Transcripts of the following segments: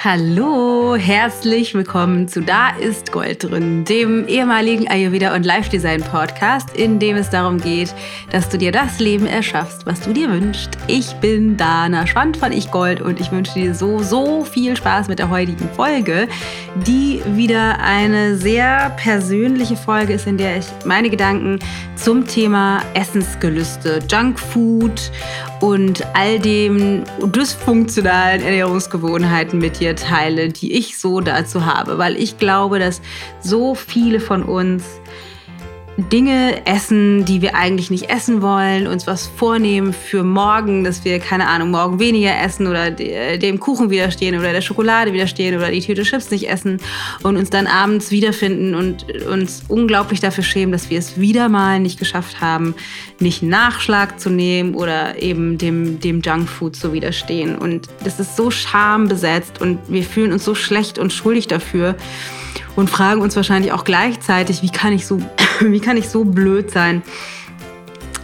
Hallo, herzlich willkommen zu Da ist Gold drin, dem ehemaligen Ayurveda und Life Design Podcast, in dem es darum geht, dass du dir das Leben erschaffst, was du dir wünschst. Ich bin Dana Schwand von Ich Gold und ich wünsche dir so, so viel Spaß mit der heutigen Folge, die wieder eine sehr persönliche Folge ist, in der ich meine Gedanken zum Thema Essensgelüste, Junkfood und all dem dysfunktionalen Ernährungsgewohnheiten mit dir teile, die ich so dazu habe, weil ich glaube, dass so viele von uns Dinge essen, die wir eigentlich nicht essen wollen, uns was vornehmen für morgen, dass wir, keine Ahnung, morgen weniger essen oder dem Kuchen widerstehen oder der Schokolade widerstehen oder die Tüte Chips nicht essen und uns dann abends wiederfinden und uns unglaublich dafür schämen, dass wir es wieder mal nicht geschafft haben, nicht Nachschlag zu nehmen oder eben dem, dem Junkfood zu widerstehen. Und das ist so schambesetzt und wir fühlen uns so schlecht und schuldig dafür und fragen uns wahrscheinlich auch gleichzeitig, wie kann ich so, wie kann ich so blöd sein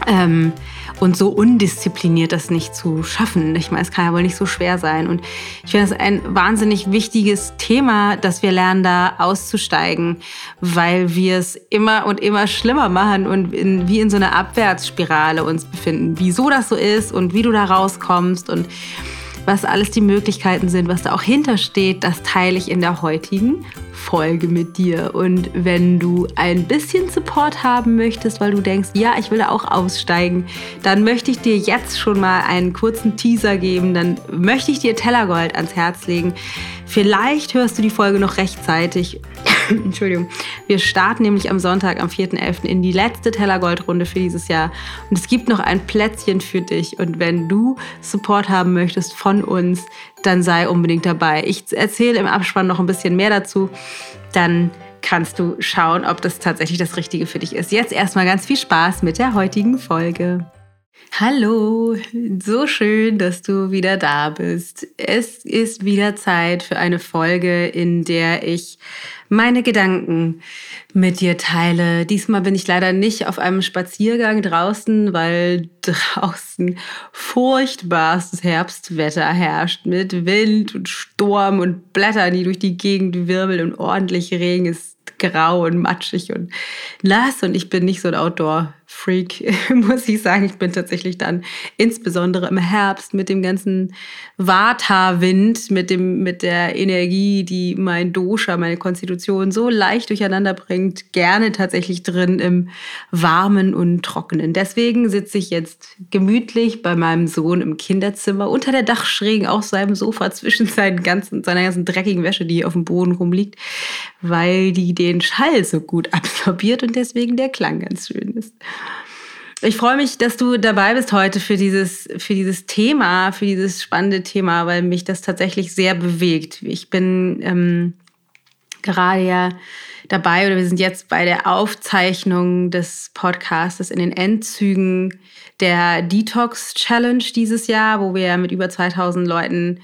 ähm, und so undiszipliniert das nicht zu schaffen. Ich meine, es kann ja wohl nicht so schwer sein. Und ich finde das ein wahnsinnig wichtiges Thema, dass wir lernen, da auszusteigen, weil wir es immer und immer schlimmer machen und in, wie in so einer Abwärtsspirale uns befinden. Wieso das so ist und wie du da rauskommst und was alles die Möglichkeiten sind, was da auch hintersteht, das teile ich in der heutigen Folge mit dir. Und wenn du ein bisschen Support haben möchtest, weil du denkst, ja, ich will auch aussteigen, dann möchte ich dir jetzt schon mal einen kurzen Teaser geben. Dann möchte ich dir Tellergold ans Herz legen. Vielleicht hörst du die Folge noch rechtzeitig. Entschuldigung. Wir starten nämlich am Sonntag, am 4.11. in die letzte Tellergold-Runde für dieses Jahr. Und es gibt noch ein Plätzchen für dich. Und wenn du Support haben möchtest von uns, dann sei unbedingt dabei. Ich erzähle im Abspann noch ein bisschen mehr dazu. Dann kannst du schauen, ob das tatsächlich das Richtige für dich ist. Jetzt erstmal ganz viel Spaß mit der heutigen Folge. Hallo, so schön, dass du wieder da bist. Es ist wieder Zeit für eine Folge, in der ich meine Gedanken mit dir teile. Diesmal bin ich leider nicht auf einem Spaziergang draußen, weil draußen furchtbarstes Herbstwetter herrscht mit Wind und Sturm und Blättern, die durch die Gegend wirbeln und ordentlich Regen ist grau und matschig und nass und ich bin nicht so ein Outdoor Freak, muss ich sagen. Ich bin tatsächlich dann insbesondere im Herbst mit dem ganzen Vata-Wind, mit, mit der Energie, die mein Dosha, meine Konstitution so leicht durcheinander bringt, gerne tatsächlich drin im Warmen und Trockenen. Deswegen sitze ich jetzt gemütlich bei meinem Sohn im Kinderzimmer unter der Dachschräge auf seinem Sofa zwischen seinen ganzen, seiner ganzen dreckigen Wäsche, die auf dem Boden rumliegt, weil die den Schall so gut absorbiert und deswegen der Klang ganz schön ist. Ich freue mich, dass du dabei bist heute für dieses, für dieses Thema, für dieses spannende Thema, weil mich das tatsächlich sehr bewegt. Ich bin ähm, gerade ja dabei oder wir sind jetzt bei der Aufzeichnung des Podcasts in den Endzügen der Detox Challenge dieses Jahr, wo wir mit über 2000 Leuten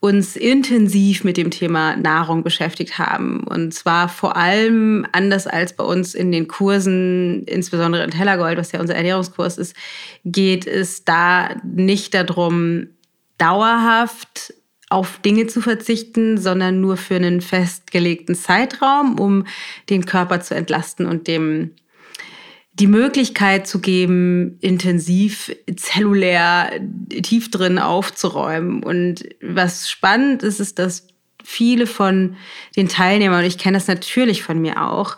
uns intensiv mit dem Thema Nahrung beschäftigt haben. Und zwar vor allem anders als bei uns in den Kursen, insbesondere in Tellergold, was ja unser Ernährungskurs ist, geht es da nicht darum, dauerhaft auf Dinge zu verzichten, sondern nur für einen festgelegten Zeitraum, um den Körper zu entlasten und dem die Möglichkeit zu geben, intensiv zellulär tief drin aufzuräumen. Und was spannend ist, ist, dass viele von den Teilnehmern, und ich kenne das natürlich von mir auch,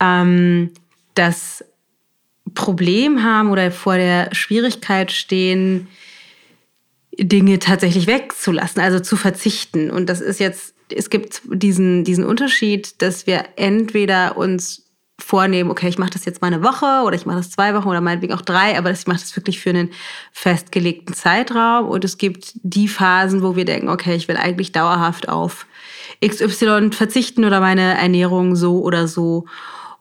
ähm, das Problem haben oder vor der Schwierigkeit stehen, Dinge tatsächlich wegzulassen, also zu verzichten. Und das ist jetzt, es gibt diesen, diesen Unterschied, dass wir entweder uns vornehmen, okay, ich mache das jetzt mal eine Woche oder ich mache das zwei Wochen oder meinetwegen auch drei, aber ich mache das wirklich für einen festgelegten Zeitraum. Und es gibt die Phasen, wo wir denken, okay, ich will eigentlich dauerhaft auf XY verzichten oder meine Ernährung so oder so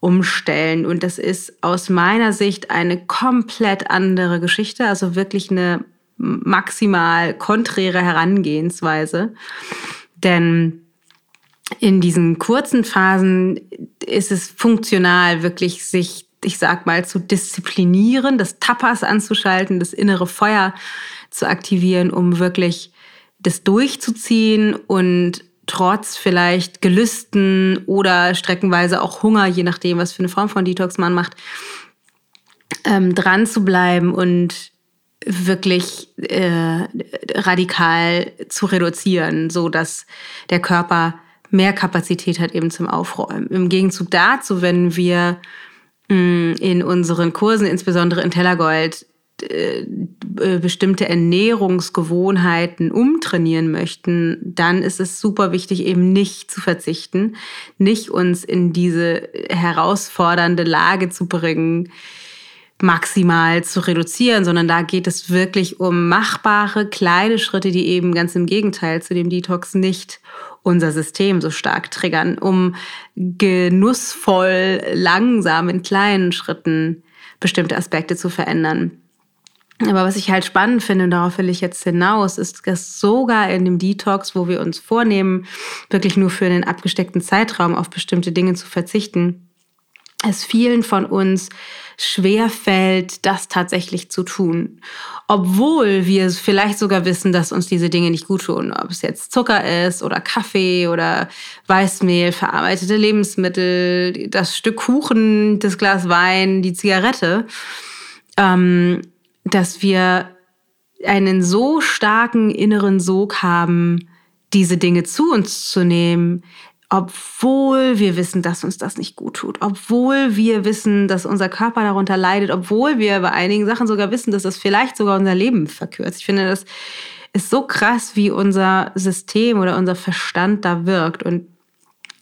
umstellen. Und das ist aus meiner Sicht eine komplett andere Geschichte, also wirklich eine maximal konträre Herangehensweise. Denn in diesen kurzen Phasen ist es funktional, wirklich sich, ich sag mal, zu disziplinieren, das Tapas anzuschalten, das innere Feuer zu aktivieren, um wirklich das durchzuziehen und trotz vielleicht Gelüsten oder streckenweise auch Hunger, je nachdem, was für eine Form von Detox man macht, ähm, dran zu bleiben und wirklich äh, radikal zu reduzieren, so dass der Körper mehr Kapazität hat eben zum Aufräumen. Im Gegenzug dazu, wenn wir mm, in unseren Kursen, insbesondere in Tellergold, äh, äh, bestimmte Ernährungsgewohnheiten umtrainieren möchten, dann ist es super wichtig, eben nicht zu verzichten, nicht uns in diese herausfordernde Lage zu bringen, maximal zu reduzieren, sondern da geht es wirklich um machbare kleine Schritte, die eben ganz im Gegenteil zu dem Detox nicht unser System so stark triggern, um genussvoll, langsam in kleinen Schritten bestimmte Aspekte zu verändern. Aber was ich halt spannend finde, und darauf will ich jetzt hinaus, ist, dass sogar in dem Detox, wo wir uns vornehmen, wirklich nur für einen abgesteckten Zeitraum auf bestimmte Dinge zu verzichten, es vielen von uns schwer fällt, das tatsächlich zu tun. Obwohl wir vielleicht sogar wissen, dass uns diese Dinge nicht gut tun. Ob es jetzt Zucker ist oder Kaffee oder Weißmehl, verarbeitete Lebensmittel, das Stück Kuchen, das Glas Wein, die Zigarette. Ähm, dass wir einen so starken inneren Sog haben, diese Dinge zu uns zu nehmen, obwohl wir wissen, dass uns das nicht gut tut, obwohl wir wissen, dass unser Körper darunter leidet, obwohl wir bei einigen Sachen sogar wissen, dass das vielleicht sogar unser Leben verkürzt. Ich finde, das ist so krass, wie unser System oder unser Verstand da wirkt. Und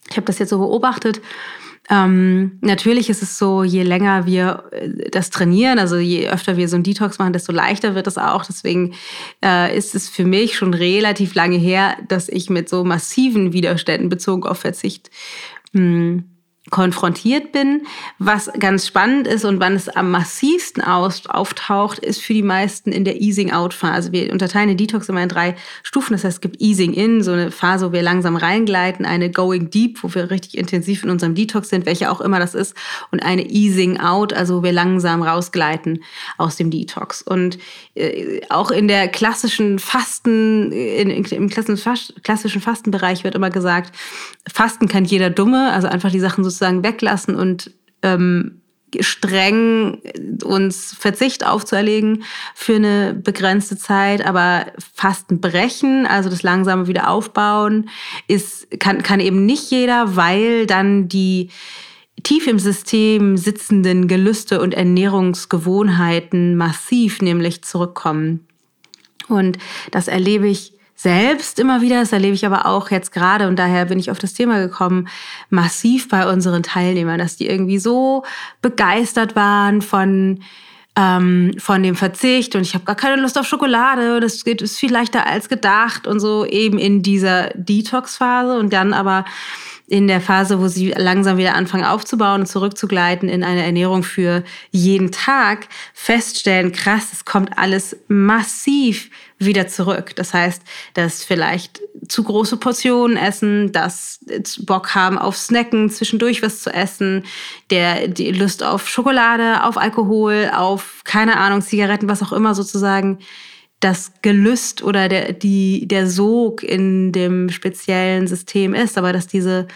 ich habe das jetzt so beobachtet ähm, natürlich ist es so, je länger wir äh, das trainieren, also je öfter wir so einen Detox machen, desto leichter wird es auch. Deswegen äh, ist es für mich schon relativ lange her, dass ich mit so massiven Widerständen bezogen auf Verzicht mh, hm, konfrontiert bin. Was ganz spannend ist und wann es am massivsten auftaucht, ist für die meisten in der Easing-Out-Phase. Wir unterteilen den Detox immer in drei Stufen. Das heißt, es gibt Easing-In, so eine Phase, wo wir langsam reingleiten, eine Going Deep, wo wir richtig intensiv in unserem Detox sind, welche auch immer das ist, und eine Easing-Out, also wo wir langsam rausgleiten aus dem Detox. Und äh, auch in der klassischen Fasten, in, im klassischen Fastenbereich wird immer gesagt, Fasten kann jeder Dumme, also einfach die Sachen sozusagen weglassen und ähm, streng uns Verzicht aufzuerlegen für eine begrenzte Zeit, aber Fasten brechen, also das langsame wieder aufbauen, ist, kann, kann eben nicht jeder, weil dann die tief im System sitzenden Gelüste und Ernährungsgewohnheiten massiv nämlich zurückkommen. Und das erlebe ich selbst immer wieder, das erlebe ich aber auch jetzt gerade und daher bin ich auf das Thema gekommen, massiv bei unseren Teilnehmern, dass die irgendwie so begeistert waren von ähm, von dem Verzicht und ich habe gar keine Lust auf Schokolade, das geht ist viel leichter als gedacht und so eben in dieser Detox-Phase und dann aber in der Phase, wo sie langsam wieder anfangen aufzubauen und zurückzugleiten in eine Ernährung für jeden Tag, feststellen, krass, es kommt alles massiv wieder zurück. Das heißt, dass vielleicht zu große Portionen essen, dass Bock haben auf Snacken, zwischendurch was zu essen, der die Lust auf Schokolade, auf Alkohol, auf keine Ahnung, Zigaretten, was auch immer sozusagen das Gelüst oder der, die, der Sog in dem speziellen System ist, aber dass diese,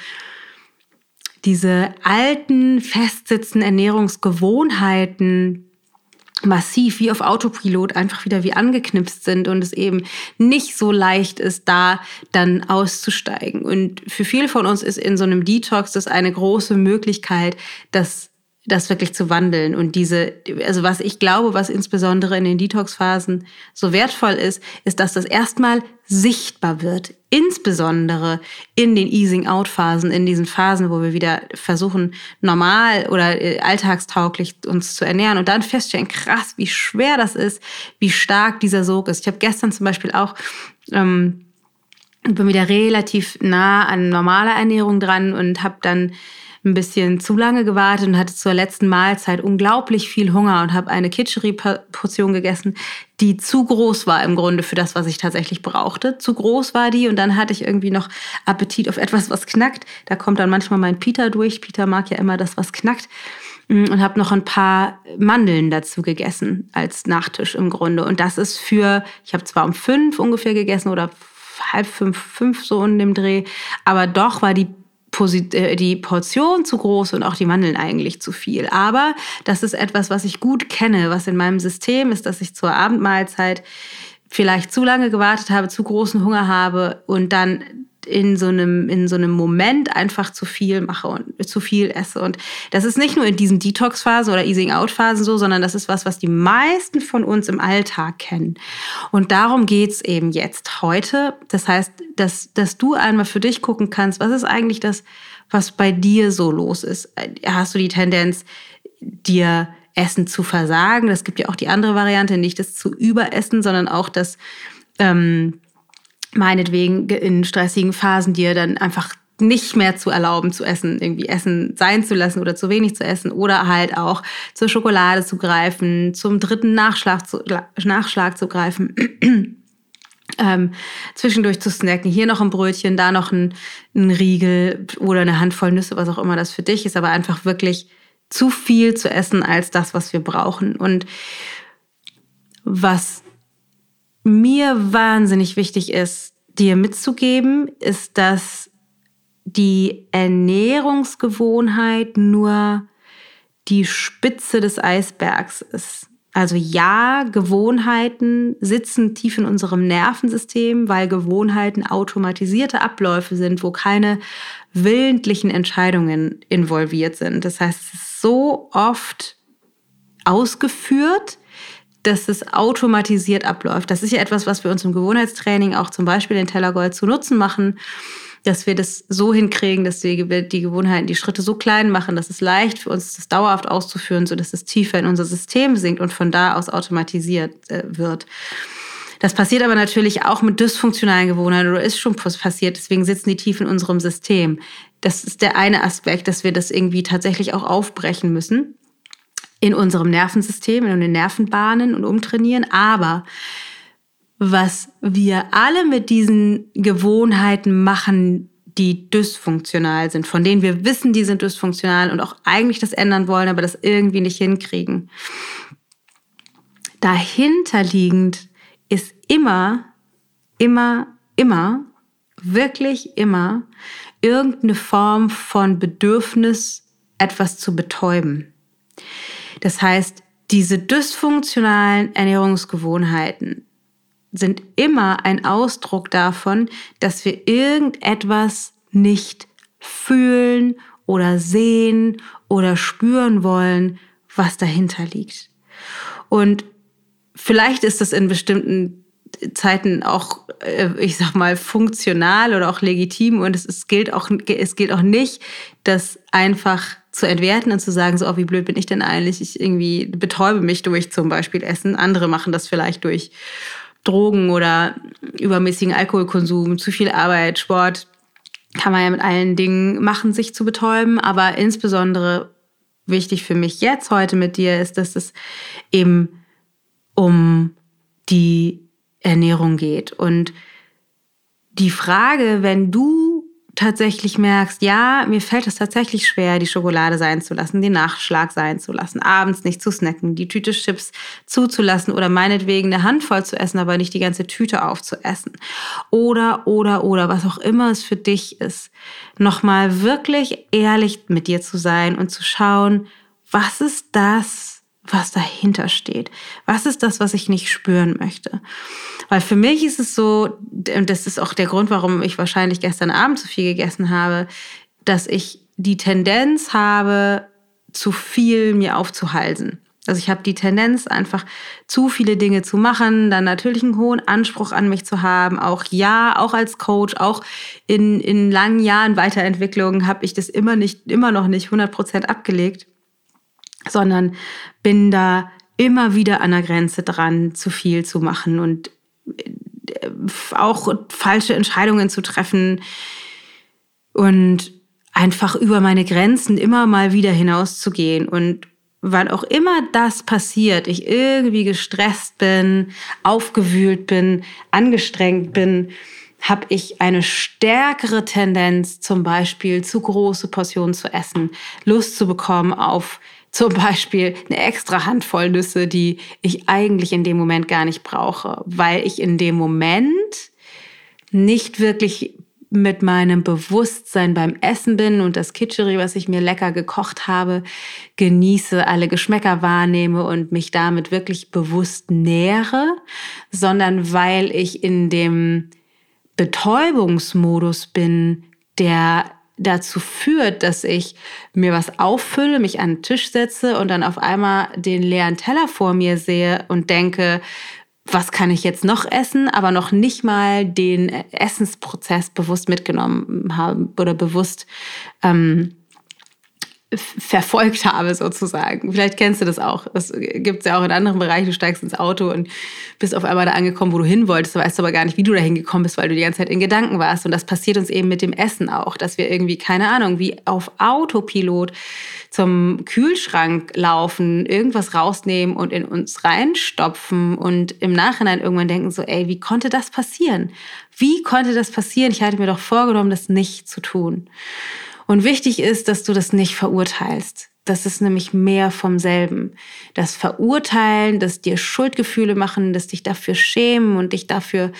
diese alten, festsitzenden Ernährungsgewohnheiten massiv wie auf Autopilot einfach wieder wie angeknipst sind und es eben nicht so leicht ist, da dann auszusteigen. Und für viele von uns ist in so einem Detox das eine große Möglichkeit, dass das wirklich zu wandeln. Und diese, also was ich glaube, was insbesondere in den Detox-Phasen so wertvoll ist, ist, dass das erstmal sichtbar wird. Insbesondere in den Easing-out-Phasen, in diesen Phasen, wo wir wieder versuchen, normal oder äh, alltagstauglich uns zu ernähren und dann feststellen, krass, wie schwer das ist, wie stark dieser Sog ist. Ich habe gestern zum Beispiel auch ähm, bin wieder relativ nah an normaler Ernährung dran und habe dann ein bisschen zu lange gewartet und hatte zur letzten Mahlzeit unglaublich viel Hunger und habe eine Kitscheri-Portion gegessen, die zu groß war im Grunde für das, was ich tatsächlich brauchte. Zu groß war die und dann hatte ich irgendwie noch Appetit auf etwas, was knackt. Da kommt dann manchmal mein Peter durch. Peter mag ja immer das, was knackt. Mm, und habe noch ein paar Mandeln dazu gegessen als Nachtisch im Grunde. Und das ist für, ich habe zwar um fünf ungefähr gegessen oder halb fünf, fünf so in dem Dreh. Aber doch war die die Portion zu groß und auch die Mandeln eigentlich zu viel. Aber das ist etwas, was ich gut kenne, was in meinem System ist, dass ich zur Abendmahlzeit vielleicht zu lange gewartet habe, zu großen Hunger habe und dann in so einem, in so einem Moment einfach zu viel mache und zu viel esse. Und das ist nicht nur in diesen Detox-Phasen oder Easing-Out-Phasen so, sondern das ist was, was die meisten von uns im Alltag kennen. Und darum geht's eben jetzt heute. Das heißt, dass, dass du einmal für dich gucken kannst, was ist eigentlich das, was bei dir so los ist. Hast du die Tendenz, dir Essen zu versagen? Das gibt ja auch die andere Variante, nicht das zu überessen, sondern auch das, ähm, meinetwegen in stressigen Phasen dir dann einfach nicht mehr zu erlauben zu essen, irgendwie Essen sein zu lassen oder zu wenig zu essen oder halt auch zur Schokolade zu greifen, zum dritten Nachschlag zu, Nachschlag zu greifen. ähm, zwischendurch zu snacken, hier noch ein Brötchen, da noch ein, ein Riegel oder eine Handvoll Nüsse, was auch immer das für dich ist, aber einfach wirklich zu viel zu essen als das, was wir brauchen. Und was mir wahnsinnig wichtig ist, dir mitzugeben, ist, dass die Ernährungsgewohnheit nur die Spitze des Eisbergs ist. Also ja, Gewohnheiten sitzen tief in unserem Nervensystem, weil Gewohnheiten automatisierte Abläufe sind, wo keine willentlichen Entscheidungen involviert sind. Das heißt, es ist so oft ausgeführt, dass es automatisiert abläuft. Das ist ja etwas, was wir uns im Gewohnheitstraining auch zum Beispiel in Tellergold zu Nutzen machen, dass wir das so hinkriegen, dass wir die Gewohnheiten, die Schritte so klein machen, dass es leicht für uns das dauerhaft auszuführen, sodass es tiefer in unser System sinkt und von da aus automatisiert äh, wird. Das passiert aber natürlich auch mit dysfunktionalen Gewohnheiten oder ist schon passiert, deswegen sitzen die tief in unserem System. Das ist der eine Aspekt, dass wir das irgendwie tatsächlich auch aufbrechen müssen in unserem Nervensystem, in den Nervenbahnen und umtrainieren. Aber was wir alle mit diesen Gewohnheiten machen, die dysfunktional sind, von denen wir wissen, die sind dysfunktional und auch eigentlich das ändern wollen, aber das irgendwie nicht hinkriegen. Dahinterliegend ist immer, immer, immer, wirklich immer irgendeine Form von Bedürfnis, etwas zu betäuben. Das heißt, diese dysfunktionalen Ernährungsgewohnheiten sind immer ein Ausdruck davon, dass wir irgendetwas nicht fühlen oder sehen oder spüren wollen, was dahinter liegt. Und vielleicht ist das in bestimmten Zeiten auch, äh, ich sag mal, funktional oder auch legitim und es, es, gilt auch, es gilt auch nicht, das einfach zu entwerten und zu sagen, so, oh, wie blöd bin ich denn eigentlich? Ich irgendwie betäube mich durch zum Beispiel Essen. Andere machen das vielleicht durch Drogen oder übermäßigen Alkoholkonsum, zu viel Arbeit, Sport. Kann man ja mit allen Dingen machen, sich zu betäuben. Aber insbesondere wichtig für mich jetzt heute mit dir ist, dass es eben um die Ernährung geht. Und die Frage, wenn du tatsächlich merkst, ja, mir fällt es tatsächlich schwer, die Schokolade sein zu lassen, den Nachschlag sein zu lassen, abends nicht zu snacken, die Tüte Chips zuzulassen oder meinetwegen eine Handvoll zu essen, aber nicht die ganze Tüte aufzuessen. Oder, oder, oder, was auch immer es für dich ist, nochmal wirklich ehrlich mit dir zu sein und zu schauen, was ist das, was dahinter steht. Was ist das, was ich nicht spüren möchte? Weil für mich ist es so, und das ist auch der Grund, warum ich wahrscheinlich gestern Abend zu viel gegessen habe, dass ich die Tendenz habe, zu viel mir aufzuhalsen. Also ich habe die Tendenz, einfach zu viele Dinge zu machen, dann natürlich einen hohen Anspruch an mich zu haben. Auch ja, auch als Coach, auch in, in langen Jahren Weiterentwicklung habe ich das immer nicht, immer noch nicht 100 Prozent abgelegt sondern bin da immer wieder an der Grenze dran, zu viel zu machen und äh, auch falsche Entscheidungen zu treffen und einfach über meine Grenzen immer mal wieder hinauszugehen. Und wann auch immer das passiert, ich irgendwie gestresst bin, aufgewühlt bin, angestrengt bin, habe ich eine stärkere Tendenz, zum Beispiel zu große Portionen zu essen, Lust zu bekommen auf zum Beispiel eine extra Handvoll Nüsse, die ich eigentlich in dem Moment gar nicht brauche, weil ich in dem Moment nicht wirklich mit meinem Bewusstsein beim Essen bin und das Kitscheri, was ich mir lecker gekocht habe, genieße, alle Geschmäcker wahrnehme und mich damit wirklich bewusst nähere, sondern weil ich in dem Betäubungsmodus bin, der dazu führt, dass ich mir was auffülle, mich an den Tisch setze und dann auf einmal den leeren Teller vor mir sehe und denke, was kann ich jetzt noch essen, aber noch nicht mal den Essensprozess bewusst mitgenommen haben oder bewusst ähm, verfolgt habe, sozusagen. Vielleicht kennst du das auch. Das gibt es ja auch in anderen Bereichen. Du steigst ins Auto und bist auf einmal da angekommen, wo du hin wolltest, du weißt aber gar nicht, wie du da hingekommen bist, weil du die ganze Zeit in Gedanken warst. Und das passiert uns eben mit dem Essen auch, dass wir irgendwie, keine Ahnung, wie auf Autopilot zum Kühlschrank laufen, irgendwas rausnehmen und in uns reinstopfen und im Nachhinein irgendwann denken so, ey, wie konnte das passieren? Wie konnte das passieren? Ich hatte mir doch vorgenommen, das nicht zu tun. Und wichtig ist, dass du das nicht verurteilst. Das ist nämlich mehr vom selben. Das Verurteilen, das dir Schuldgefühle machen, das dich dafür schämen und dich dafür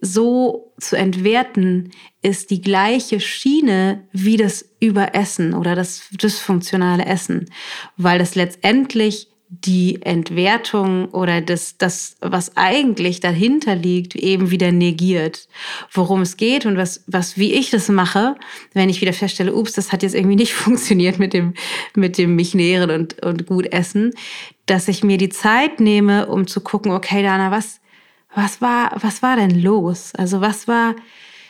so zu entwerten, ist die gleiche Schiene wie das Überessen oder das dysfunktionale Essen, weil das letztendlich die Entwertung oder das, das, was eigentlich dahinter liegt, eben wieder negiert. Worum es geht und was, was, wie ich das mache, wenn ich wieder feststelle, ups, das hat jetzt irgendwie nicht funktioniert mit dem, mit dem mich nähren und, und gut essen, dass ich mir die Zeit nehme, um zu gucken, okay, Dana, was, was war, was war denn los? Also was war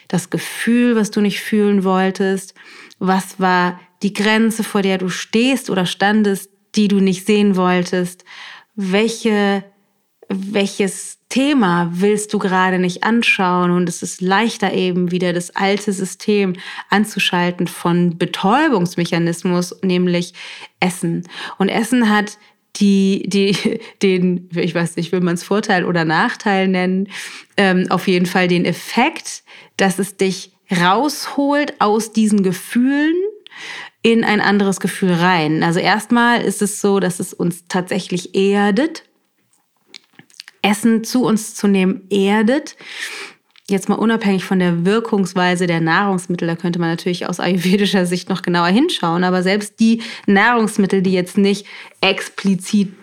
das Gefühl, was du nicht fühlen wolltest? Was war die Grenze, vor der du stehst oder standest, die du nicht sehen wolltest? Welche, welches Thema willst du gerade nicht anschauen? Und es ist leichter eben wieder das alte System anzuschalten von Betäubungsmechanismus, nämlich Essen. Und Essen hat die, die, den, ich weiß nicht, will man es Vorteil oder Nachteil nennen, ähm, auf jeden Fall den Effekt, dass es dich rausholt aus diesen Gefühlen, in ein anderes Gefühl rein. Also erstmal ist es so, dass es uns tatsächlich erdet. Essen zu uns zu nehmen erdet. Jetzt mal unabhängig von der Wirkungsweise der Nahrungsmittel, da könnte man natürlich aus ayurvedischer Sicht noch genauer hinschauen, aber selbst die Nahrungsmittel, die jetzt nicht explizit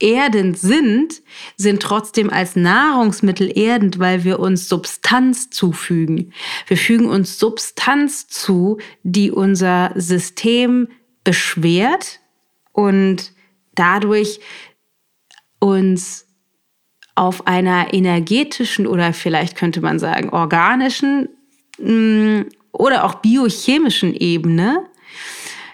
erdend sind, sind trotzdem als Nahrungsmittel erdend, weil wir uns Substanz zufügen. Wir fügen uns Substanz zu, die unser System beschwert und dadurch uns auf einer energetischen oder vielleicht könnte man sagen organischen mm, oder auch biochemischen Ebene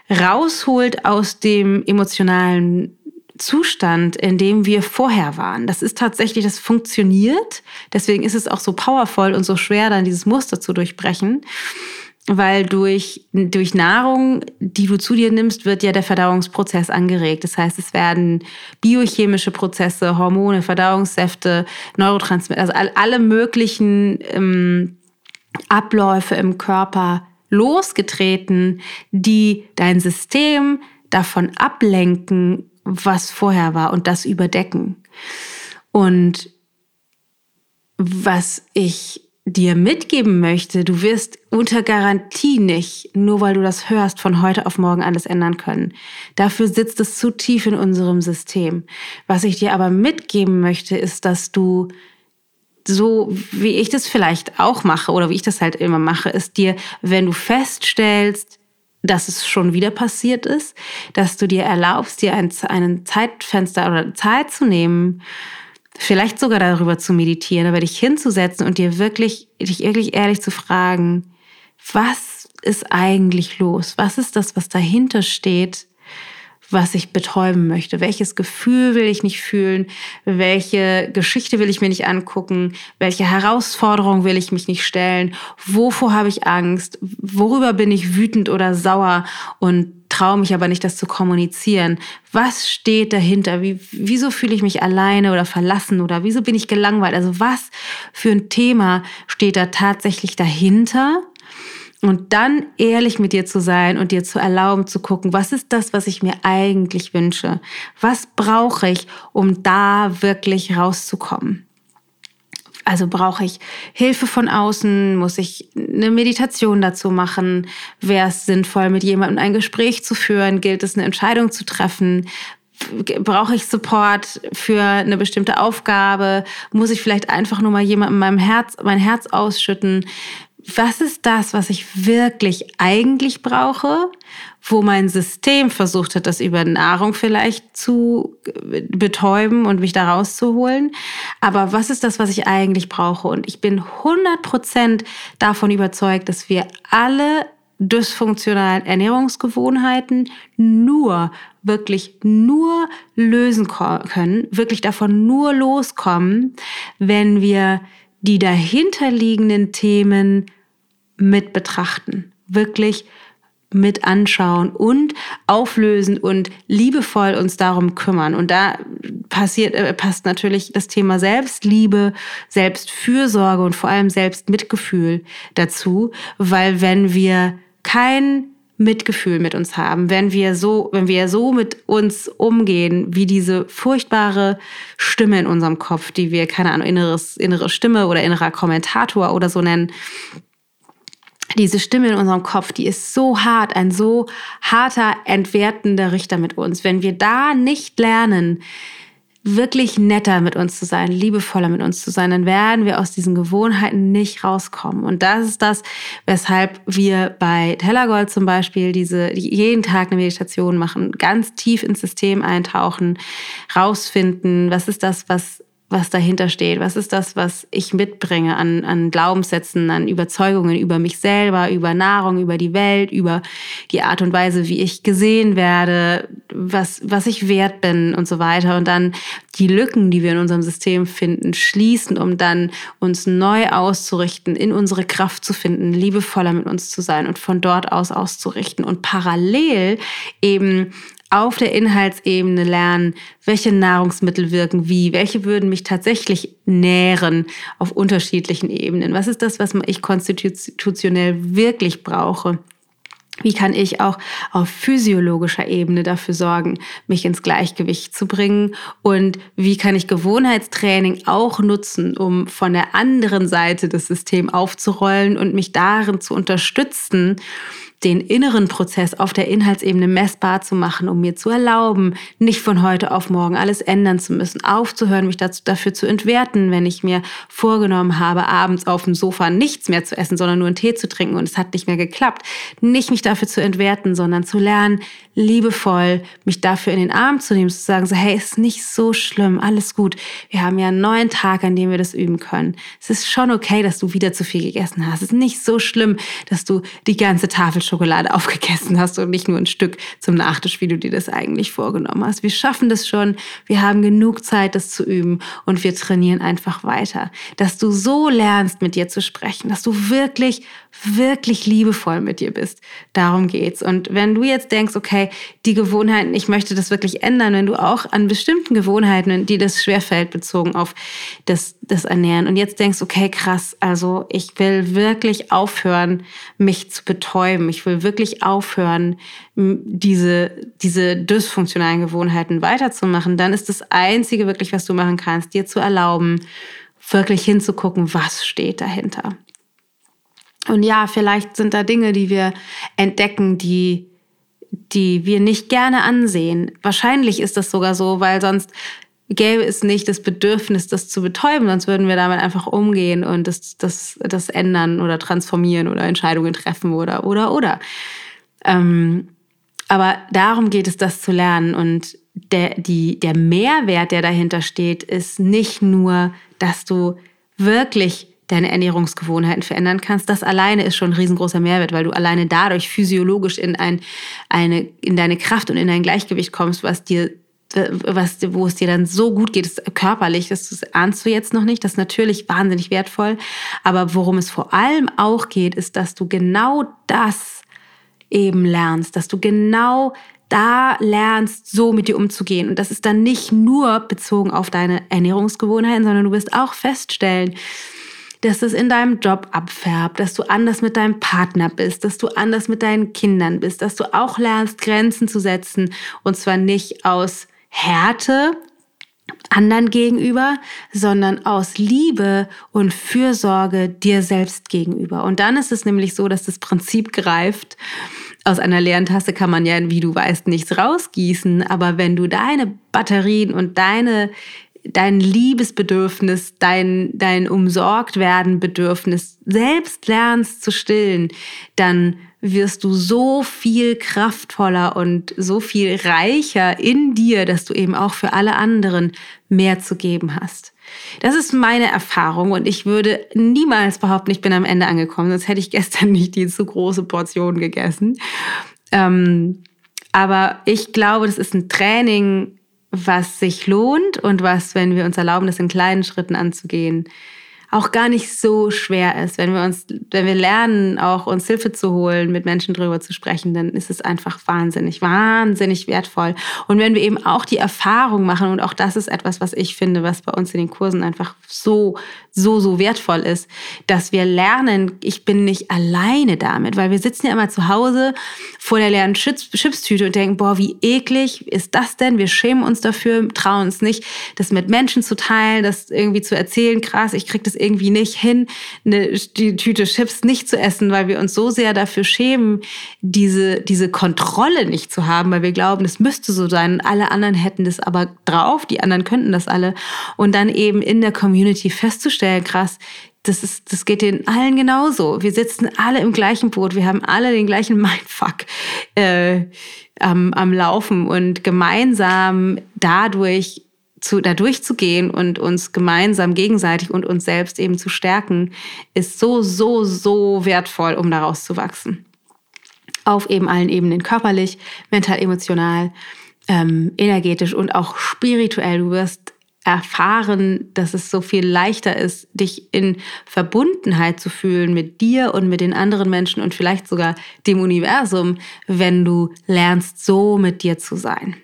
rausholt aus dem emotionalen Zustand, in dem wir vorher waren. Das ist tatsächlich, das funktioniert. Deswegen ist es auch so powerful und so schwer, dann dieses Muster zu durchbrechen. Weil durch, durch Nahrung, die du zu dir nimmst, wird ja der Verdauungsprozess angeregt. Das heißt, es werden biochemische Prozesse, Hormone, Verdauungssäfte, Neurotransmitter, also alle möglichen ähm, Abläufe im Körper losgetreten, die dein System davon ablenken, was vorher war und das überdecken. Und was ich dir mitgeben möchte, du wirst unter Garantie nicht, nur weil du das hörst, von heute auf morgen alles ändern können. Dafür sitzt es zu tief in unserem System. Was ich dir aber mitgeben möchte, ist, dass du so wie ich das vielleicht auch mache oder wie ich das halt immer mache, ist dir, wenn du feststellst, dass es schon wieder passiert ist, dass du dir erlaubst, dir ein, ein Zeitfenster oder Zeit zu nehmen, vielleicht sogar darüber zu meditieren, aber dich hinzusetzen und dir wirklich, dich wirklich ehrlich zu fragen, was ist eigentlich los? Was ist das, was dahinter steht? Was ich betäuben möchte. Welches Gefühl will ich nicht fühlen? Welche Geschichte will ich mir nicht angucken? Welche Herausforderung will ich mich nicht stellen? Wovor habe ich Angst? Worüber bin ich wütend oder sauer und traue mich aber nicht, das zu kommunizieren? Was steht dahinter? Wie, wieso fühle ich mich alleine oder verlassen oder wieso bin ich gelangweilt? Also was für ein Thema steht da tatsächlich dahinter? Und dann ehrlich mit dir zu sein und dir zu erlauben zu gucken, was ist das, was ich mir eigentlich wünsche? Was brauche ich, um da wirklich rauszukommen? Also brauche ich Hilfe von außen? Muss ich eine Meditation dazu machen? Wäre es sinnvoll, mit jemandem ein Gespräch zu führen? Gilt es, eine Entscheidung zu treffen? Brauche ich Support für eine bestimmte Aufgabe? Muss ich vielleicht einfach nur mal jemandem meinem Herz, mein Herz ausschütten? Was ist das, was ich wirklich eigentlich brauche? wo mein System versucht hat, das über Nahrung vielleicht zu betäuben und mich da rauszuholen. Aber was ist das, was ich eigentlich brauche? Und ich bin 100% davon überzeugt, dass wir alle dysfunktionalen Ernährungsgewohnheiten nur, wirklich nur lösen können, wirklich davon nur loskommen, wenn wir die dahinterliegenden Themen mit betrachten. Wirklich mit anschauen und auflösen und liebevoll uns darum kümmern. Und da passiert, äh, passt natürlich das Thema Selbstliebe, Selbstfürsorge und vor allem Selbstmitgefühl dazu, weil wenn wir kein Mitgefühl mit uns haben, wenn wir so, wenn wir so mit uns umgehen, wie diese furchtbare Stimme in unserem Kopf, die wir, keine Ahnung, inneres, innere Stimme oder innerer Kommentator oder so nennen, diese Stimme in unserem Kopf, die ist so hart, ein so harter, entwertender Richter mit uns. Wenn wir da nicht lernen, wirklich netter mit uns zu sein, liebevoller mit uns zu sein, dann werden wir aus diesen Gewohnheiten nicht rauskommen. Und das ist das, weshalb wir bei Tellergold zum Beispiel diese jeden Tag eine Meditation machen, ganz tief ins System eintauchen, rausfinden, was ist das, was was dahinter steht. Was ist das, was ich mitbringe an, an Glaubenssätzen, an Überzeugungen über mich selber, über Nahrung, über die Welt, über die Art und Weise, wie ich gesehen werde, was, was ich wert bin und so weiter. Und dann die Lücken, die wir in unserem System finden, schließen, um dann uns neu auszurichten, in unsere Kraft zu finden, liebevoller mit uns zu sein und von dort aus auszurichten und parallel eben auf der Inhaltsebene lernen, welche Nahrungsmittel wirken wie, welche würden mich tatsächlich nähren auf unterschiedlichen Ebenen. Was ist das, was ich konstitutionell wirklich brauche? Wie kann ich auch auf physiologischer Ebene dafür sorgen, mich ins Gleichgewicht zu bringen? Und wie kann ich Gewohnheitstraining auch nutzen, um von der anderen Seite das System aufzurollen und mich darin zu unterstützen, den inneren Prozess auf der Inhaltsebene messbar zu machen, um mir zu erlauben, nicht von heute auf morgen alles ändern zu müssen, aufzuhören, mich dazu, dafür zu entwerten, wenn ich mir vorgenommen habe, abends auf dem Sofa nichts mehr zu essen, sondern nur einen Tee zu trinken und es hat nicht mehr geklappt. Nicht mich dafür zu entwerten, sondern zu lernen, liebevoll mich dafür in den Arm zu nehmen, zu sagen, so, hey, ist nicht so schlimm, alles gut. Wir haben ja einen neuen Tag, an dem wir das üben können. Es ist schon okay, dass du wieder zu viel gegessen hast. Es ist nicht so schlimm, dass du die ganze Tafel Schokolade aufgegessen hast und nicht nur ein Stück zum Nachtisch, wie du dir das eigentlich vorgenommen hast. Wir schaffen das schon. Wir haben genug Zeit, das zu üben und wir trainieren einfach weiter. Dass du so lernst, mit dir zu sprechen, dass du wirklich, wirklich liebevoll mit dir bist. Darum geht's. Und wenn du jetzt denkst, okay, die Gewohnheiten, ich möchte das wirklich ändern, wenn du auch an bestimmten Gewohnheiten, die das schwerfällt, bezogen auf das, das Ernähren und jetzt denkst, okay, krass, also ich will wirklich aufhören, mich zu betäuben. Ich will wirklich aufhören, diese, diese dysfunktionalen Gewohnheiten weiterzumachen, dann ist das Einzige wirklich, was du machen kannst, dir zu erlauben, wirklich hinzugucken, was steht dahinter. Und ja, vielleicht sind da Dinge, die wir entdecken, die, die wir nicht gerne ansehen. Wahrscheinlich ist das sogar so, weil sonst gäbe es nicht das Bedürfnis, das zu betäuben, sonst würden wir damit einfach umgehen und das, das, das ändern oder transformieren oder Entscheidungen treffen oder, oder, oder. Ähm, aber darum geht es, das zu lernen. Und der, die, der Mehrwert, der dahinter steht, ist nicht nur, dass du wirklich deine Ernährungsgewohnheiten verändern kannst. Das alleine ist schon ein riesengroßer Mehrwert, weil du alleine dadurch physiologisch in, ein, eine, in deine Kraft und in dein Gleichgewicht kommst, was dir was, wo es dir dann so gut geht, ist körperlich, das, das ahnst du jetzt noch nicht, das ist natürlich wahnsinnig wertvoll. Aber worum es vor allem auch geht, ist, dass du genau das eben lernst, dass du genau da lernst, so mit dir umzugehen. Und das ist dann nicht nur bezogen auf deine Ernährungsgewohnheiten, sondern du wirst auch feststellen, dass es in deinem Job abfärbt, dass du anders mit deinem Partner bist, dass du anders mit deinen Kindern bist, dass du auch lernst, Grenzen zu setzen und zwar nicht aus Härte, anderen gegenüber, sondern aus Liebe und Fürsorge dir selbst gegenüber. Und dann ist es nämlich so, dass das Prinzip greift. Aus einer leeren Tasse kann man ja, wie du weißt, nichts rausgießen. Aber wenn du deine Batterien und deine dein Liebesbedürfnis, dein, dein Umsorgtwerden-Bedürfnis selbst lernst zu stillen, dann wirst du so viel kraftvoller und so viel reicher in dir, dass du eben auch für alle anderen mehr zu geben hast. Das ist meine Erfahrung und ich würde niemals behaupten, ich bin am Ende angekommen, sonst hätte ich gestern nicht die zu große Portion gegessen. Ähm, aber ich glaube, das ist ein Training, was sich lohnt und was, wenn wir uns erlauben, das in kleinen Schritten anzugehen, auch gar nicht so schwer ist. Wenn wir uns, wenn wir lernen, auch uns Hilfe zu holen, mit Menschen drüber zu sprechen, dann ist es einfach wahnsinnig, wahnsinnig wertvoll. Und wenn wir eben auch die Erfahrung machen, und auch das ist etwas, was ich finde, was bei uns in den Kursen einfach so, so, so wertvoll ist, dass wir lernen, ich bin nicht alleine damit, weil wir sitzen ja immer zu Hause vor der leeren Chips Chipstüte und denken, boah, wie eklig ist das denn? Wir schämen uns dafür, trauen uns nicht, das mit Menschen zu teilen, das irgendwie zu erzählen, krass, ich krieg das irgendwie nicht hin, eine, die Tüte Chips nicht zu essen, weil wir uns so sehr dafür schämen, diese, diese Kontrolle nicht zu haben, weil wir glauben, es müsste so sein. Alle anderen hätten das aber drauf, die anderen könnten das alle. Und dann eben in der Community festzustellen, krass, das, ist, das geht den allen genauso. Wir sitzen alle im gleichen Boot, wir haben alle den gleichen Mindfuck äh, am, am Laufen und gemeinsam dadurch zu, da durchzugehen und uns gemeinsam gegenseitig und uns selbst eben zu stärken, ist so, so, so wertvoll, um daraus zu wachsen. Auf eben allen Ebenen, körperlich, mental, emotional, ähm, energetisch und auch spirituell. Du wirst erfahren, dass es so viel leichter ist, dich in Verbundenheit zu fühlen mit dir und mit den anderen Menschen und vielleicht sogar dem Universum, wenn du lernst, so mit dir zu sein.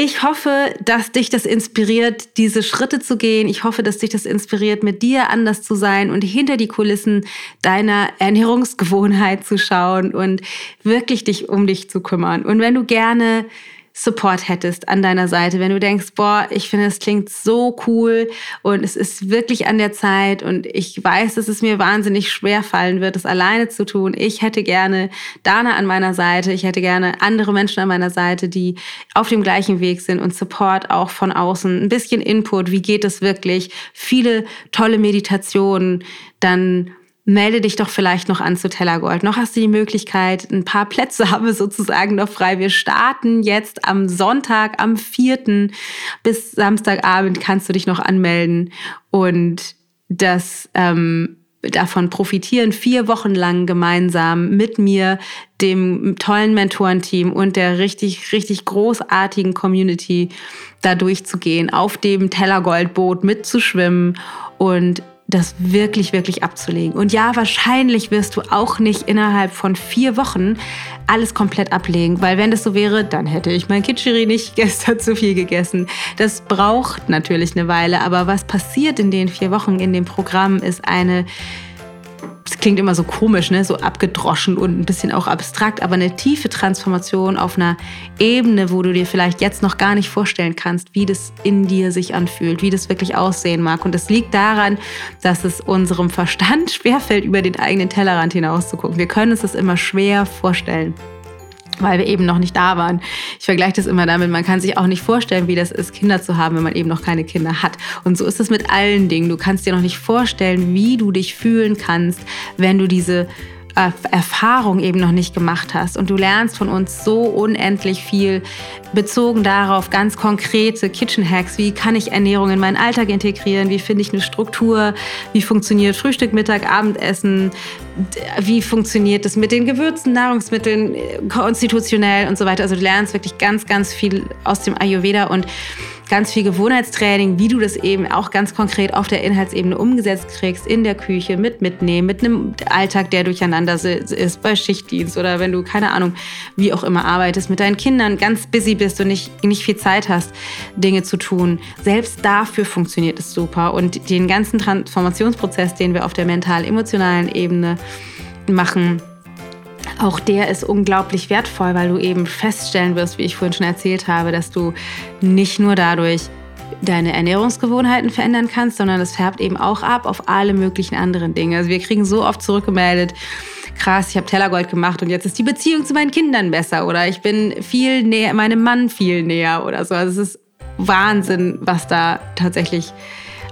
Ich hoffe, dass dich das inspiriert, diese Schritte zu gehen. Ich hoffe, dass dich das inspiriert, mit dir anders zu sein und hinter die Kulissen deiner Ernährungsgewohnheit zu schauen und wirklich dich um dich zu kümmern. Und wenn du gerne Support hättest an deiner Seite, wenn du denkst, boah, ich finde, es klingt so cool und es ist wirklich an der Zeit und ich weiß, dass es mir wahnsinnig schwer fallen wird, es alleine zu tun. Ich hätte gerne Dana an meiner Seite, ich hätte gerne andere Menschen an meiner Seite, die auf dem gleichen Weg sind und Support auch von außen, ein bisschen Input, wie geht es wirklich, viele tolle Meditationen, dann melde dich doch vielleicht noch an zu Tellergold. Noch hast du die Möglichkeit, ein paar Plätze haben wir sozusagen noch frei. Wir starten jetzt am Sonntag, am 4. bis Samstagabend kannst du dich noch anmelden und das ähm, davon profitieren, vier Wochen lang gemeinsam mit mir, dem tollen Mentorenteam und der richtig, richtig großartigen Community da durchzugehen, auf dem Tellergoldboot mitzuschwimmen und das wirklich, wirklich abzulegen. Und ja, wahrscheinlich wirst du auch nicht innerhalb von vier Wochen alles komplett ablegen, weil wenn das so wäre, dann hätte ich mein Kitscheri nicht gestern zu viel gegessen. Das braucht natürlich eine Weile, aber was passiert in den vier Wochen in dem Programm ist eine das klingt immer so komisch, ne? so abgedroschen und ein bisschen auch abstrakt, aber eine tiefe Transformation auf einer Ebene, wo du dir vielleicht jetzt noch gar nicht vorstellen kannst, wie das in dir sich anfühlt, wie das wirklich aussehen mag. Und das liegt daran, dass es unserem Verstand schwerfällt, über den eigenen Tellerrand hinaus zu gucken. Wir können uns das immer schwer vorstellen weil wir eben noch nicht da waren. Ich vergleiche das immer damit, man kann sich auch nicht vorstellen, wie das ist, Kinder zu haben, wenn man eben noch keine Kinder hat. Und so ist es mit allen Dingen. Du kannst dir noch nicht vorstellen, wie du dich fühlen kannst, wenn du diese Erfahrung eben noch nicht gemacht hast. Und du lernst von uns so unendlich viel bezogen darauf, ganz konkrete Kitchen Hacks. Wie kann ich Ernährung in meinen Alltag integrieren? Wie finde ich eine Struktur? Wie funktioniert Frühstück, Mittag, Abendessen? Wie funktioniert es mit den Gewürzen, Nahrungsmitteln, konstitutionell und so weiter? Also du lernst wirklich ganz, ganz viel aus dem Ayurveda und ganz viel Gewohnheitstraining, wie du das eben auch ganz konkret auf der Inhaltsebene umgesetzt kriegst, in der Küche, mit mitnehmen, mit einem Alltag, der durcheinander ist, bei Schichtdienst oder wenn du, keine Ahnung, wie auch immer arbeitest, mit deinen Kindern ganz busy bist und nicht, nicht viel Zeit hast, Dinge zu tun. Selbst dafür funktioniert es super und den ganzen Transformationsprozess, den wir auf der mental-emotionalen Ebene machen, auch der ist unglaublich wertvoll, weil du eben feststellen wirst, wie ich vorhin schon erzählt habe, dass du nicht nur dadurch deine Ernährungsgewohnheiten verändern kannst, sondern es färbt eben auch ab auf alle möglichen anderen Dinge. Also wir kriegen so oft zurückgemeldet, krass, ich habe Tellergold gemacht und jetzt ist die Beziehung zu meinen Kindern besser oder ich bin viel näher, meinem Mann viel näher oder so. Also es ist Wahnsinn, was da tatsächlich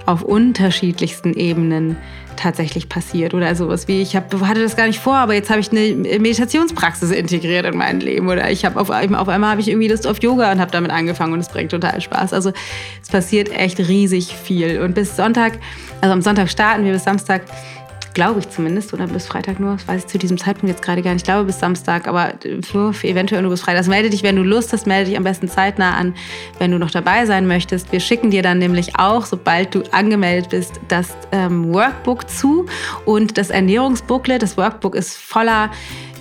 auf unterschiedlichsten Ebenen tatsächlich passiert oder sowas wie ich hab, hatte das gar nicht vor, aber jetzt habe ich eine Meditationspraxis integriert in mein Leben oder ich habe auf, auf einmal habe ich irgendwie Lust auf Yoga und habe damit angefangen und es bringt total Spaß. Also es passiert echt riesig viel und bis Sonntag, also am Sonntag starten wir bis Samstag glaube ich zumindest, oder bis Freitag nur, das weiß ich zu diesem Zeitpunkt jetzt gerade gar nicht, ich glaube bis Samstag, aber eventuell nur bis Freitag. Also melde dich, wenn du Lust hast, melde dich am besten zeitnah an, wenn du noch dabei sein möchtest. Wir schicken dir dann nämlich auch, sobald du angemeldet bist, das ähm, Workbook zu und das Ernährungsbooklet. Das Workbook ist voller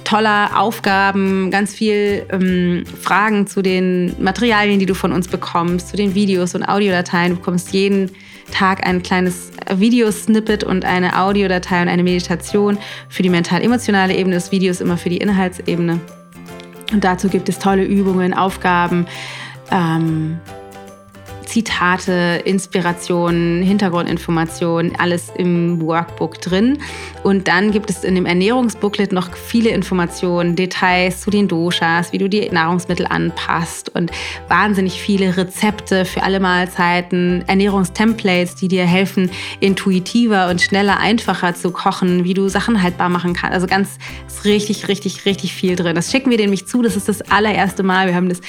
toller Aufgaben, ganz viel ähm, Fragen zu den Materialien, die du von uns bekommst, zu den Videos und Audiodateien. Du bekommst jeden Tag ein kleines Videosnippet und eine Audiodatei und eine Meditation für die mental-emotionale Ebene. Das Video ist immer für die Inhaltsebene. Und dazu gibt es tolle Übungen, Aufgaben, ähm, Zitate, Inspirationen, Hintergrundinformationen, alles im Workbook drin. Und dann gibt es in dem Ernährungsbooklet noch viele Informationen, Details zu den Doshas, wie du die Nahrungsmittel anpasst und wahnsinnig viele Rezepte für alle Mahlzeiten, Ernährungstemplates, die dir helfen, intuitiver und schneller, einfacher zu kochen, wie du Sachen haltbar machen kannst. Also ganz ist richtig, richtig, richtig viel drin. Das schicken wir nämlich zu. Das ist das allererste Mal. Wir haben das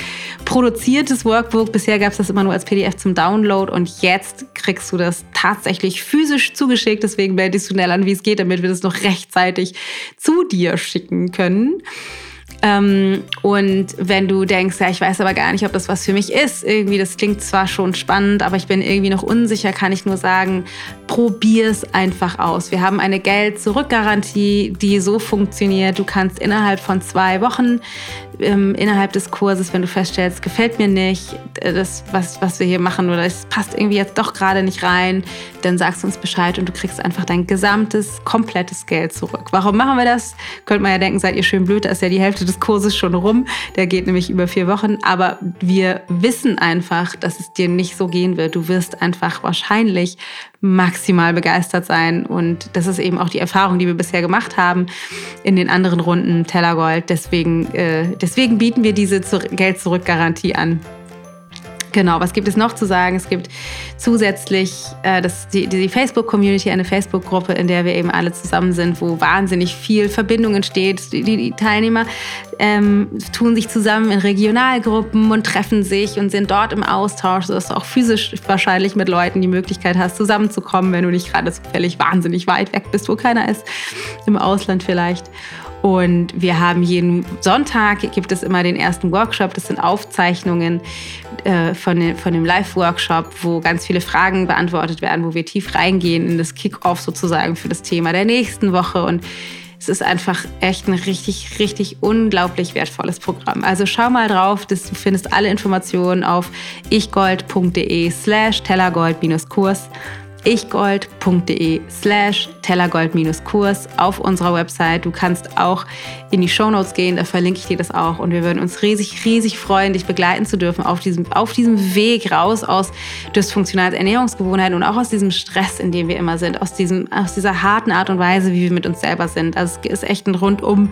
produziertes Workbook. Bisher gab es das immer nur als PDF zum Download und jetzt kriegst du das tatsächlich physisch zugeschickt. Deswegen melde dich schnell an, wie es geht, damit wir das noch rechtzeitig zu dir schicken können. Ähm, und wenn du denkst, ja, ich weiß aber gar nicht, ob das was für mich ist, irgendwie, das klingt zwar schon spannend, aber ich bin irgendwie noch unsicher, kann ich nur sagen, probier es einfach aus. Wir haben eine Geld-Zurück-Garantie, die so funktioniert, du kannst innerhalb von zwei Wochen ähm, innerhalb des Kurses, wenn du feststellst, gefällt mir nicht, äh, das, was, was wir hier machen oder es passt irgendwie jetzt doch gerade nicht rein, dann sagst du uns Bescheid und du kriegst einfach dein gesamtes, komplettes Geld zurück. Warum machen wir das? Könnte man ja denken, seid ihr schön blöd, da ist ja die Hälfte des Kurses schon rum. Der geht nämlich über vier Wochen. Aber wir wissen einfach, dass es dir nicht so gehen wird. Du wirst einfach wahrscheinlich maximal begeistert sein. Und das ist eben auch die Erfahrung, die wir bisher gemacht haben in den anderen Runden Tellergold. Deswegen, äh, deswegen bieten wir diese Geld-Zurück-Garantie an. Genau, was gibt es noch zu sagen? Es gibt zusätzlich äh, das, die, die Facebook-Community, eine Facebook-Gruppe, in der wir eben alle zusammen sind, wo wahnsinnig viel Verbindung entsteht. Die, die Teilnehmer ähm, tun sich zusammen in Regionalgruppen und treffen sich und sind dort im Austausch, sodass du auch physisch wahrscheinlich mit Leuten die Möglichkeit hast, zusammenzukommen, wenn du nicht gerade zufällig wahnsinnig weit weg bist, wo keiner ist, im Ausland vielleicht. Und wir haben jeden Sonntag, gibt es immer den ersten Workshop, das sind Aufzeichnungen äh, von, von dem Live-Workshop, wo ganz viele Fragen beantwortet werden, wo wir tief reingehen in das Kick-Off sozusagen für das Thema der nächsten Woche. Und es ist einfach echt ein richtig, richtig unglaublich wertvolles Programm. Also schau mal drauf, du findest alle Informationen auf ichgold.de slash tellergold-kurs ichgold.de slash tellergold-kurs auf unserer Website. Du kannst auch in die Shownotes gehen, da verlinke ich dir das auch. Und wir würden uns riesig, riesig freuen, dich begleiten zu dürfen auf diesem, auf diesem Weg raus aus dysfunktionalen Ernährungsgewohnheiten und auch aus diesem Stress, in dem wir immer sind, aus, diesem, aus dieser harten Art und Weise, wie wir mit uns selber sind. Also es ist echt ein rundum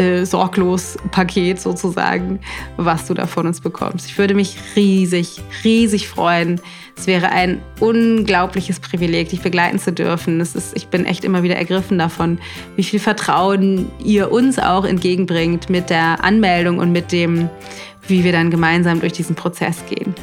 äh, sorglos Paket sozusagen, was du da von uns bekommst. Ich würde mich riesig, riesig freuen. Es wäre ein unglaubliches Privileg, dich begleiten zu dürfen. Es ist, ich bin echt immer wieder ergriffen davon, wie viel Vertrauen ihr uns auch entgegenbringt mit der Anmeldung und mit dem, wie wir dann gemeinsam durch diesen Prozess gehen.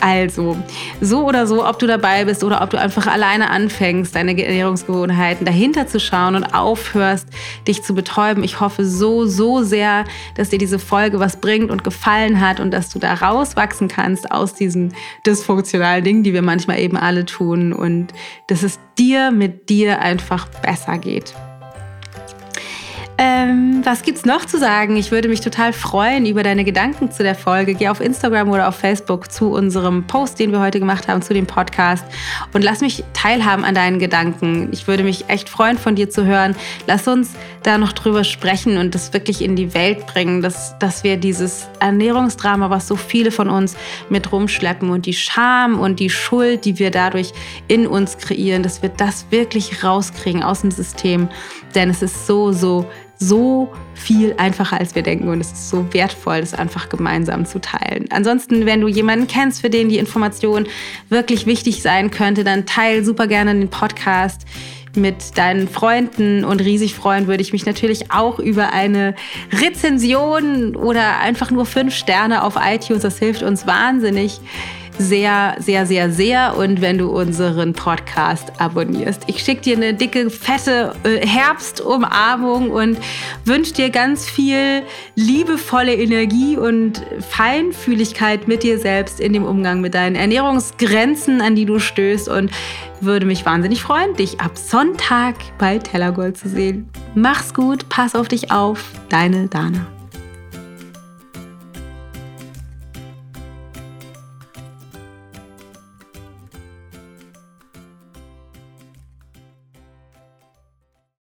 Also, so oder so, ob du dabei bist oder ob du einfach alleine anfängst, deine Ernährungsgewohnheiten dahinter zu schauen und aufhörst, dich zu betäuben. Ich hoffe so, so sehr, dass dir diese Folge was bringt und gefallen hat und dass du da rauswachsen kannst aus diesen dysfunktionalen Dingen, die wir manchmal eben alle tun und dass es dir mit dir einfach besser geht. Ähm, was gibt's noch zu sagen? Ich würde mich total freuen über deine Gedanken zu der Folge. Geh auf Instagram oder auf Facebook zu unserem Post, den wir heute gemacht haben, zu dem Podcast und lass mich teilhaben an deinen Gedanken. Ich würde mich echt freuen, von dir zu hören. Lass uns da noch drüber sprechen und das wirklich in die Welt bringen, dass, dass wir dieses Ernährungsdrama, was so viele von uns mit rumschleppen und die Scham und die Schuld, die wir dadurch in uns kreieren, dass wir das wirklich rauskriegen aus dem System. Denn es ist so, so so viel einfacher, als wir denken. Und es ist so wertvoll, das einfach gemeinsam zu teilen. Ansonsten, wenn du jemanden kennst, für den die Information wirklich wichtig sein könnte, dann teile super gerne den Podcast mit deinen Freunden und riesig freuen würde ich mich natürlich auch über eine Rezension oder einfach nur fünf Sterne auf iTunes. Das hilft uns wahnsinnig sehr, sehr, sehr, sehr. Und wenn du unseren Podcast abonnierst. Ich schicke dir eine dicke, fette äh, Herbstumarmung und wünsche dir ganz viel liebevolle Energie und Feinfühligkeit mit dir selbst in dem Umgang mit deinen Ernährungsgrenzen, an die du stößt. Und würde mich wahnsinnig freuen, dich ab Sonntag bei Tellergold zu sehen. Mach's gut, pass auf dich auf. Deine Dana.